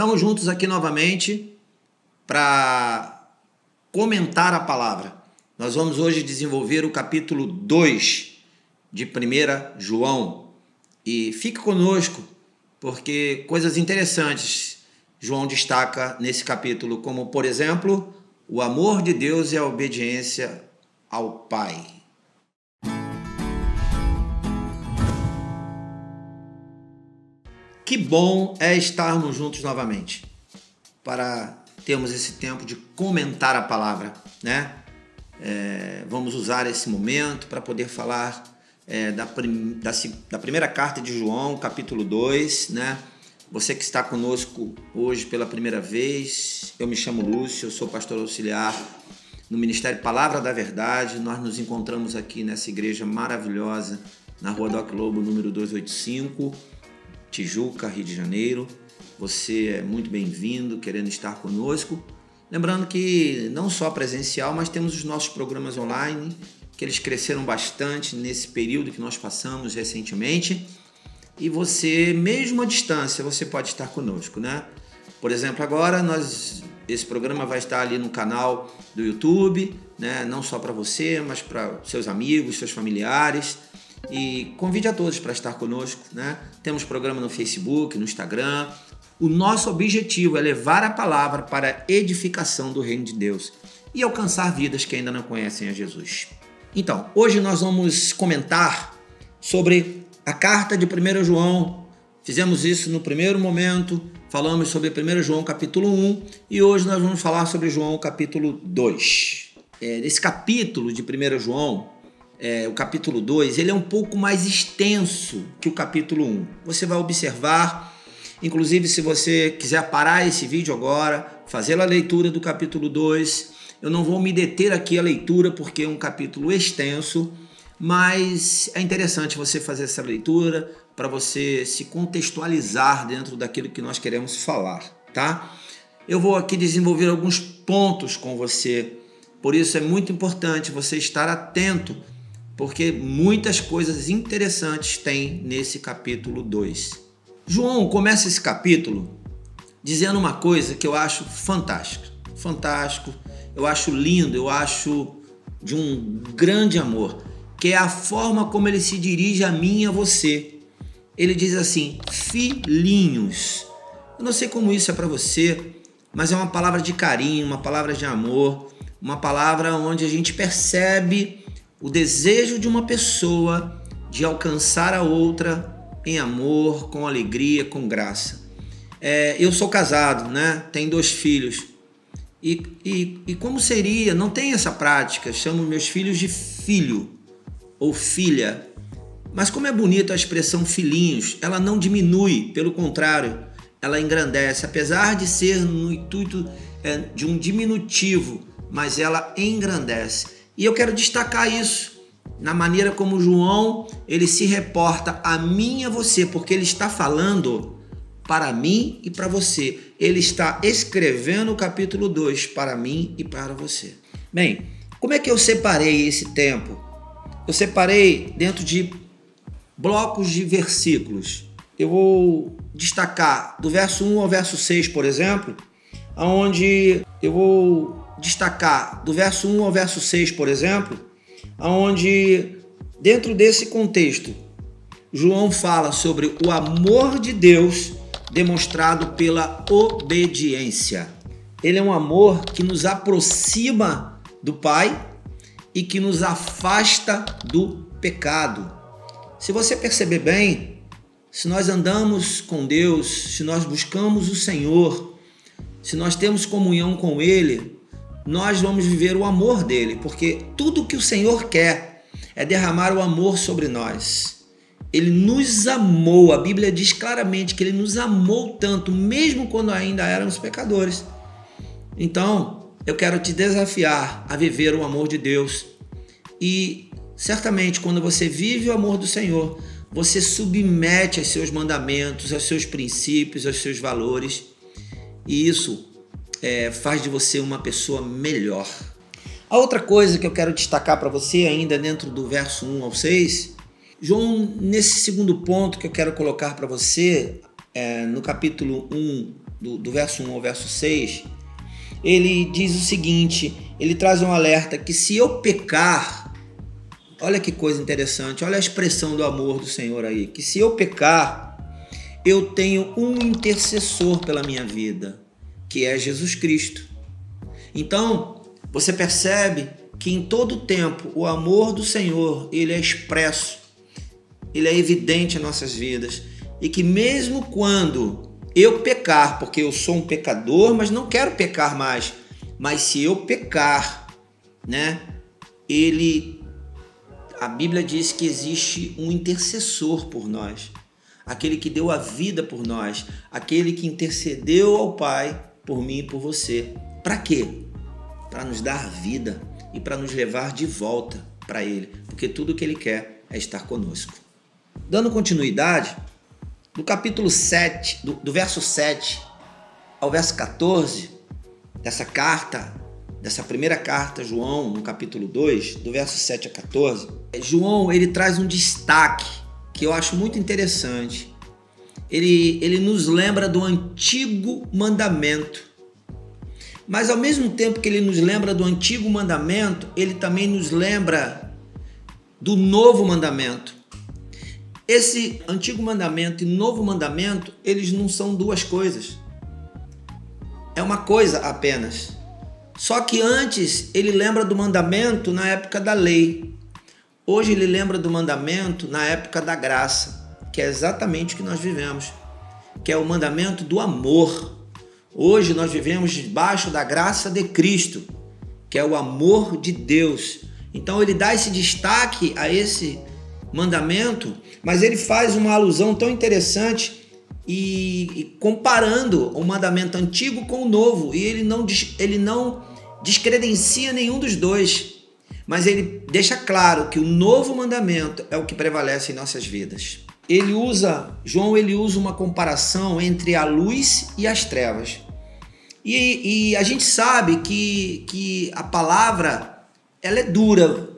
Estamos juntos aqui novamente para comentar a palavra. Nós vamos hoje desenvolver o capítulo 2 de 1 João. E fique conosco, porque coisas interessantes João destaca nesse capítulo, como, por exemplo, o amor de Deus e a obediência ao Pai. Que bom é estarmos juntos novamente para termos esse tempo de comentar a palavra, né? É, vamos usar esse momento para poder falar é, da, da, da, primeira carta de João, capítulo 2, né? Você que está conosco hoje pela primeira vez, eu me chamo Lúcio, eu sou pastor auxiliar no Ministério Palavra da Verdade. Nós nos encontramos aqui nessa igreja maravilhosa na Rua Doc Lobo, número 285 Tijuca, Rio de Janeiro. Você é muito bem-vindo, querendo estar conosco. Lembrando que não só presencial, mas temos os nossos programas online, que eles cresceram bastante nesse período que nós passamos recentemente. E você, mesmo à distância, você pode estar conosco, né? Por exemplo, agora nós esse programa vai estar ali no canal do YouTube, né? Não só para você, mas para seus amigos, seus familiares. E convide a todos para estar conosco, né? Temos programa no Facebook, no Instagram. O nosso objetivo é levar a palavra para a edificação do reino de Deus e alcançar vidas que ainda não conhecem a Jesus. Então, hoje nós vamos comentar sobre a carta de 1 João. Fizemos isso no primeiro momento, falamos sobre 1 João capítulo 1 e hoje nós vamos falar sobre João capítulo 2. É, esse capítulo de 1 João é, o capítulo 2, ele é um pouco mais extenso que o capítulo 1. Um. Você vai observar, inclusive se você quiser parar esse vídeo agora, fazer a leitura do capítulo 2, eu não vou me deter aqui a leitura porque é um capítulo extenso, mas é interessante você fazer essa leitura para você se contextualizar dentro daquilo que nós queremos falar, tá? Eu vou aqui desenvolver alguns pontos com você, por isso é muito importante você estar atento porque muitas coisas interessantes tem nesse capítulo 2. João começa esse capítulo dizendo uma coisa que eu acho fantástica. Fantástico, eu acho lindo, eu acho de um grande amor, que é a forma como ele se dirige a mim e a você. Ele diz assim: filhinhos. Eu não sei como isso é para você, mas é uma palavra de carinho, uma palavra de amor, uma palavra onde a gente percebe o desejo de uma pessoa de alcançar a outra em amor, com alegria, com graça. É, eu sou casado, né? Tenho dois filhos. E, e, e como seria? Não tem essa prática. Chamo meus filhos de filho ou filha. Mas como é bonita a expressão filhinhos, ela não diminui, pelo contrário, ela engrandece, apesar de ser no intuito é, de um diminutivo, mas ela engrandece. E eu quero destacar isso na maneira como João ele se reporta a mim e a você, porque ele está falando para mim e para você. Ele está escrevendo o capítulo 2 para mim e para você. Bem, como é que eu separei esse tempo? Eu separei dentro de blocos de versículos. Eu vou destacar do verso 1 ao verso 6, por exemplo, aonde eu vou destacar do verso 1 ao verso 6, por exemplo, onde, dentro desse contexto, João fala sobre o amor de Deus demonstrado pela obediência. Ele é um amor que nos aproxima do Pai e que nos afasta do pecado. Se você perceber bem, se nós andamos com Deus, se nós buscamos o Senhor, se nós temos comunhão com Ele, nós vamos viver o amor dele, porque tudo que o Senhor quer é derramar o amor sobre nós. Ele nos amou, a Bíblia diz claramente que ele nos amou tanto, mesmo quando ainda éramos pecadores. Então, eu quero te desafiar a viver o amor de Deus. E certamente, quando você vive o amor do Senhor, você submete aos seus mandamentos, aos seus princípios, aos seus valores. E isso é, faz de você uma pessoa melhor. A outra coisa que eu quero destacar para você, ainda dentro do verso 1 ao 6, João, nesse segundo ponto que eu quero colocar para você, é, no capítulo 1, do, do verso 1 ao verso 6, ele diz o seguinte: ele traz um alerta que se eu pecar, olha que coisa interessante, olha a expressão do amor do Senhor aí, que se eu pecar, eu tenho um intercessor pela minha vida, que é Jesus Cristo. Então, você percebe que em todo tempo o amor do Senhor, ele é expresso, ele é evidente em nossas vidas, e que mesmo quando eu pecar, porque eu sou um pecador, mas não quero pecar mais. Mas se eu pecar, né? Ele a Bíblia diz que existe um intercessor por nós, aquele que deu a vida por nós, aquele que intercedeu ao Pai por mim e por você. Para quê? Para nos dar vida e para nos levar de volta para ele, porque tudo que ele quer é estar conosco. Dando continuidade, do capítulo 7, do, do verso 7 ao verso 14 dessa carta, dessa primeira carta, João, no capítulo 2, do verso 7 a 14, João ele traz um destaque que eu acho muito interessante. Ele, ele nos lembra do antigo mandamento. Mas ao mesmo tempo que ele nos lembra do antigo mandamento, ele também nos lembra do novo mandamento. Esse antigo mandamento e novo mandamento, eles não são duas coisas. É uma coisa apenas. Só que antes ele lembra do mandamento na época da lei. Hoje ele lembra do mandamento na época da graça, que é exatamente o que nós vivemos, que é o mandamento do amor. Hoje nós vivemos debaixo da graça de Cristo, que é o amor de Deus. Então ele dá esse destaque a esse mandamento, mas ele faz uma alusão tão interessante e, e, comparando o mandamento antigo com o novo, e ele não, ele não descredencia nenhum dos dois, mas ele deixa claro que o novo mandamento é o que prevalece em nossas vidas. Ele usa, João, ele usa uma comparação entre a luz e as trevas. E, e a gente sabe que, que a palavra ela é dura,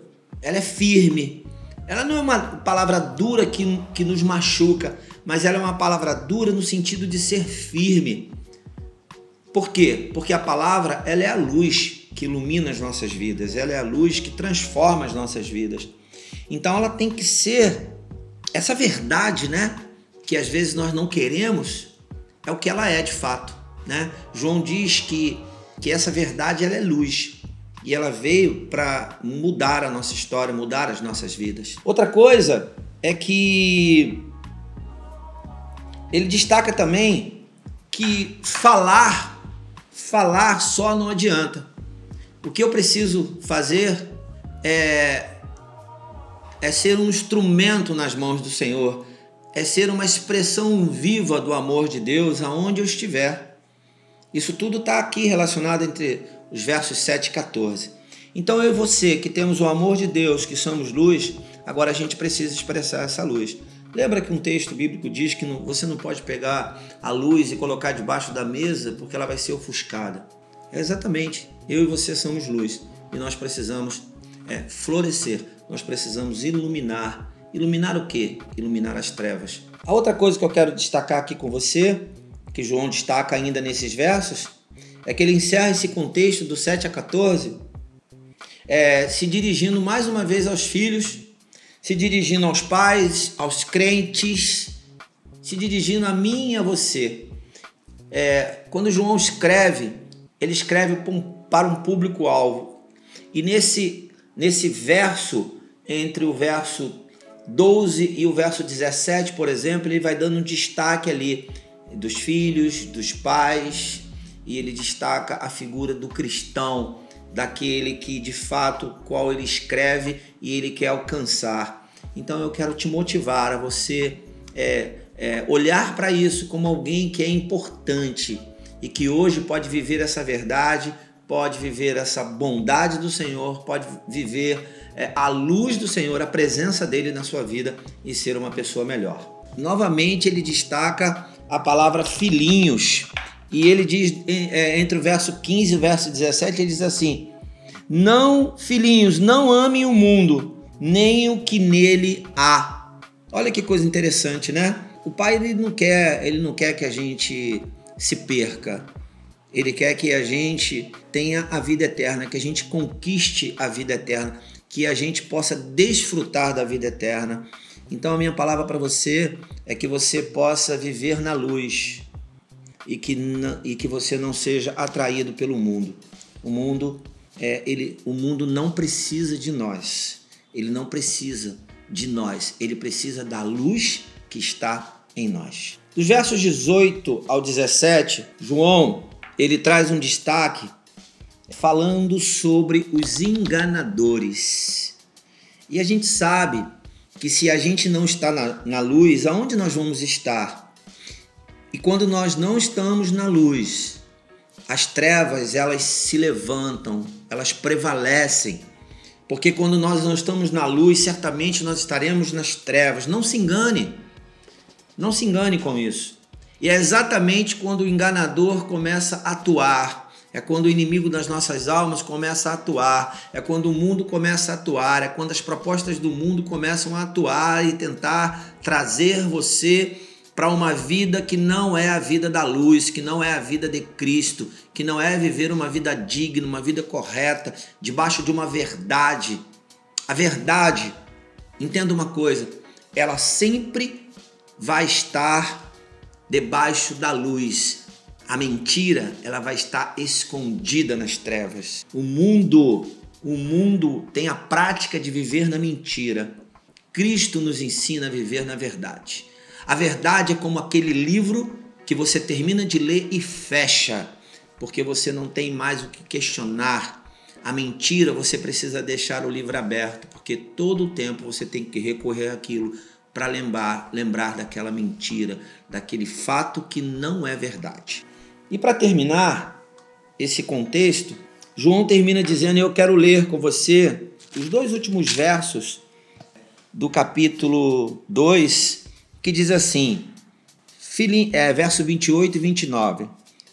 ela é firme, ela não é uma palavra dura que, que nos machuca, mas ela é uma palavra dura no sentido de ser firme. Por quê? Porque a palavra ela é a luz que ilumina as nossas vidas, ela é a luz que transforma as nossas vidas. Então ela tem que ser essa verdade, né? Que às vezes nós não queremos, é o que ela é de fato, né? João diz que, que essa verdade ela é luz e ela veio para mudar a nossa história, mudar as nossas vidas. Outra coisa é que ele destaca também que falar, falar só não adianta. O que eu preciso fazer é, é ser um instrumento nas mãos do Senhor, é ser uma expressão viva do amor de Deus aonde eu estiver. Isso tudo está aqui relacionado entre os versos 7 e 14. Então eu e você, que temos o amor de Deus, que somos luz, agora a gente precisa expressar essa luz. Lembra que um texto bíblico diz que você não pode pegar a luz e colocar debaixo da mesa porque ela vai ser ofuscada. É exatamente, eu e você somos luz e nós precisamos é, florescer, nós precisamos iluminar. Iluminar o quê? Iluminar as trevas. A outra coisa que eu quero destacar aqui com você, que João destaca ainda nesses versos, é que ele encerra esse contexto do 7 a 14 é, se dirigindo mais uma vez aos filhos, se dirigindo aos pais, aos crentes, se dirigindo a mim e a você. É, quando João escreve, ele escreve para um público-alvo. E nesse, nesse verso, entre o verso 12 e o verso 17, por exemplo, ele vai dando um destaque ali dos filhos, dos pais, e ele destaca a figura do cristão, daquele que de fato qual ele escreve e ele quer alcançar. Então eu quero te motivar a você é, é, olhar para isso como alguém que é importante e que hoje pode viver essa verdade, pode viver essa bondade do Senhor, pode viver é, a luz do Senhor, a presença dele na sua vida e ser uma pessoa melhor. Novamente ele destaca a palavra filhinhos. E ele diz, é, entre o verso 15 e o verso 17, ele diz assim: Não, filhinhos, não amem o mundo, nem o que nele há. Olha que coisa interessante, né? O pai ele não quer, ele não quer que a gente se perca. Ele quer que a gente tenha a vida eterna, que a gente conquiste a vida eterna, que a gente possa desfrutar da vida eterna. Então, a minha palavra para você é que você possa viver na luz e que, e que você não seja atraído pelo mundo. O mundo, é, ele, o mundo não precisa de nós. Ele não precisa de nós. Ele precisa da luz que está em nós. Dos versos 18 ao 17, João ele traz um destaque falando sobre os enganadores. E a gente sabe que se a gente não está na, na luz, aonde nós vamos estar? E quando nós não estamos na luz, as trevas elas se levantam, elas prevalecem. Porque quando nós não estamos na luz, certamente nós estaremos nas trevas. Não se engane. Não se engane com isso. E é exatamente quando o enganador começa a atuar, é quando o inimigo das nossas almas começa a atuar, é quando o mundo começa a atuar, é quando as propostas do mundo começam a atuar e tentar trazer você para uma vida que não é a vida da luz, que não é a vida de Cristo, que não é viver uma vida digna, uma vida correta, debaixo de uma verdade. A verdade, entenda uma coisa, ela sempre vai estar debaixo da luz. A mentira, ela vai estar escondida nas trevas. O mundo, o mundo tem a prática de viver na mentira. Cristo nos ensina a viver na verdade. A verdade é como aquele livro que você termina de ler e fecha, porque você não tem mais o que questionar. A mentira, você precisa deixar o livro aberto, porque todo o tempo você tem que recorrer àquilo para lembrar, lembrar daquela mentira, daquele fato que não é verdade. E para terminar esse contexto, João termina dizendo: Eu quero ler com você os dois últimos versos do capítulo 2, que diz assim, é, verso 28 e 29.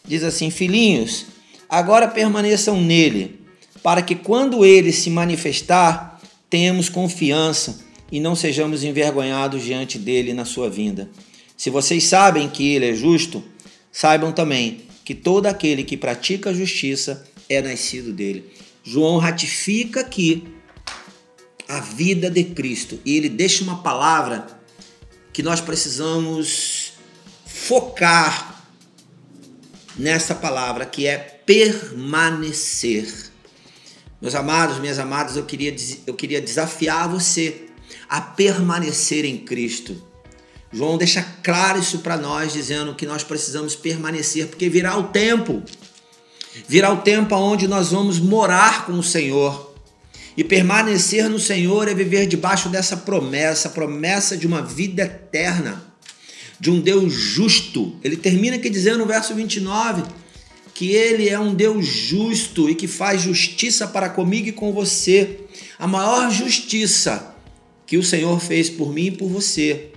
Diz assim: Filhinhos, agora permaneçam nele, para que quando ele se manifestar, tenhamos confiança e não sejamos envergonhados diante dele na sua vinda. Se vocês sabem que ele é justo, saibam também que todo aquele que pratica a justiça é nascido dele. João ratifica aqui a vida de Cristo e ele deixa uma palavra que nós precisamos focar nessa palavra que é permanecer. Meus amados, minhas amadas, eu queria, eu queria desafiar você a permanecer em Cristo. João deixa claro isso para nós, dizendo que nós precisamos permanecer, porque virá o tempo, virá o tempo onde nós vamos morar com o Senhor. E permanecer no Senhor é viver debaixo dessa promessa, promessa de uma vida eterna, de um Deus justo. Ele termina aqui dizendo no verso 29 que ele é um Deus justo e que faz justiça para comigo e com você. A maior justiça que o Senhor fez por mim e por você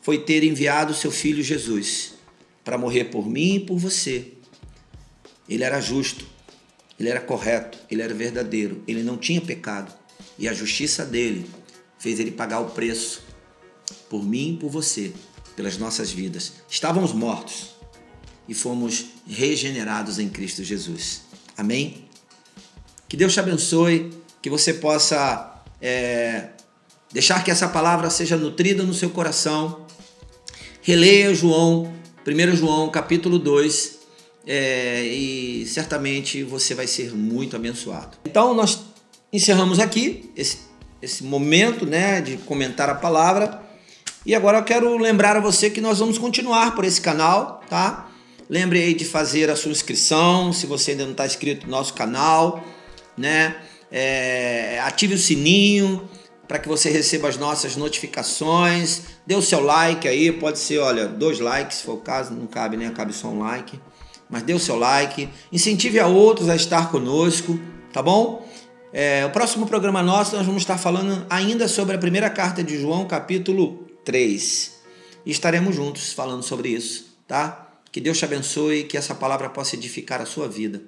foi ter enviado o seu filho Jesus para morrer por mim e por você. Ele era justo, ele era correto, ele era verdadeiro, ele não tinha pecado. E a justiça dele fez ele pagar o preço por mim e por você, pelas nossas vidas. Estávamos mortos e fomos regenerados em Cristo Jesus. Amém? Que Deus te abençoe, que você possa é, deixar que essa palavra seja nutrida no seu coração. Releia João, 1 João capítulo 2, é, e certamente você vai ser muito abençoado. Então nós encerramos aqui esse, esse momento né, de comentar a palavra. E agora eu quero lembrar a você que nós vamos continuar por esse canal, tá? Lembre aí de fazer a sua inscrição, se você ainda não está inscrito no nosso canal, né? É, ative o sininho, para que você receba as nossas notificações. Dê o seu like aí, pode ser, olha, dois likes, se for o caso, não cabe, né? Cabe só um like. Mas dê o seu like, incentive a outros a estar conosco, tá bom? É, o próximo programa nosso nós vamos estar falando ainda sobre a primeira carta de João, capítulo 3. E estaremos juntos falando sobre isso, tá? Que Deus te abençoe e que essa palavra possa edificar a sua vida.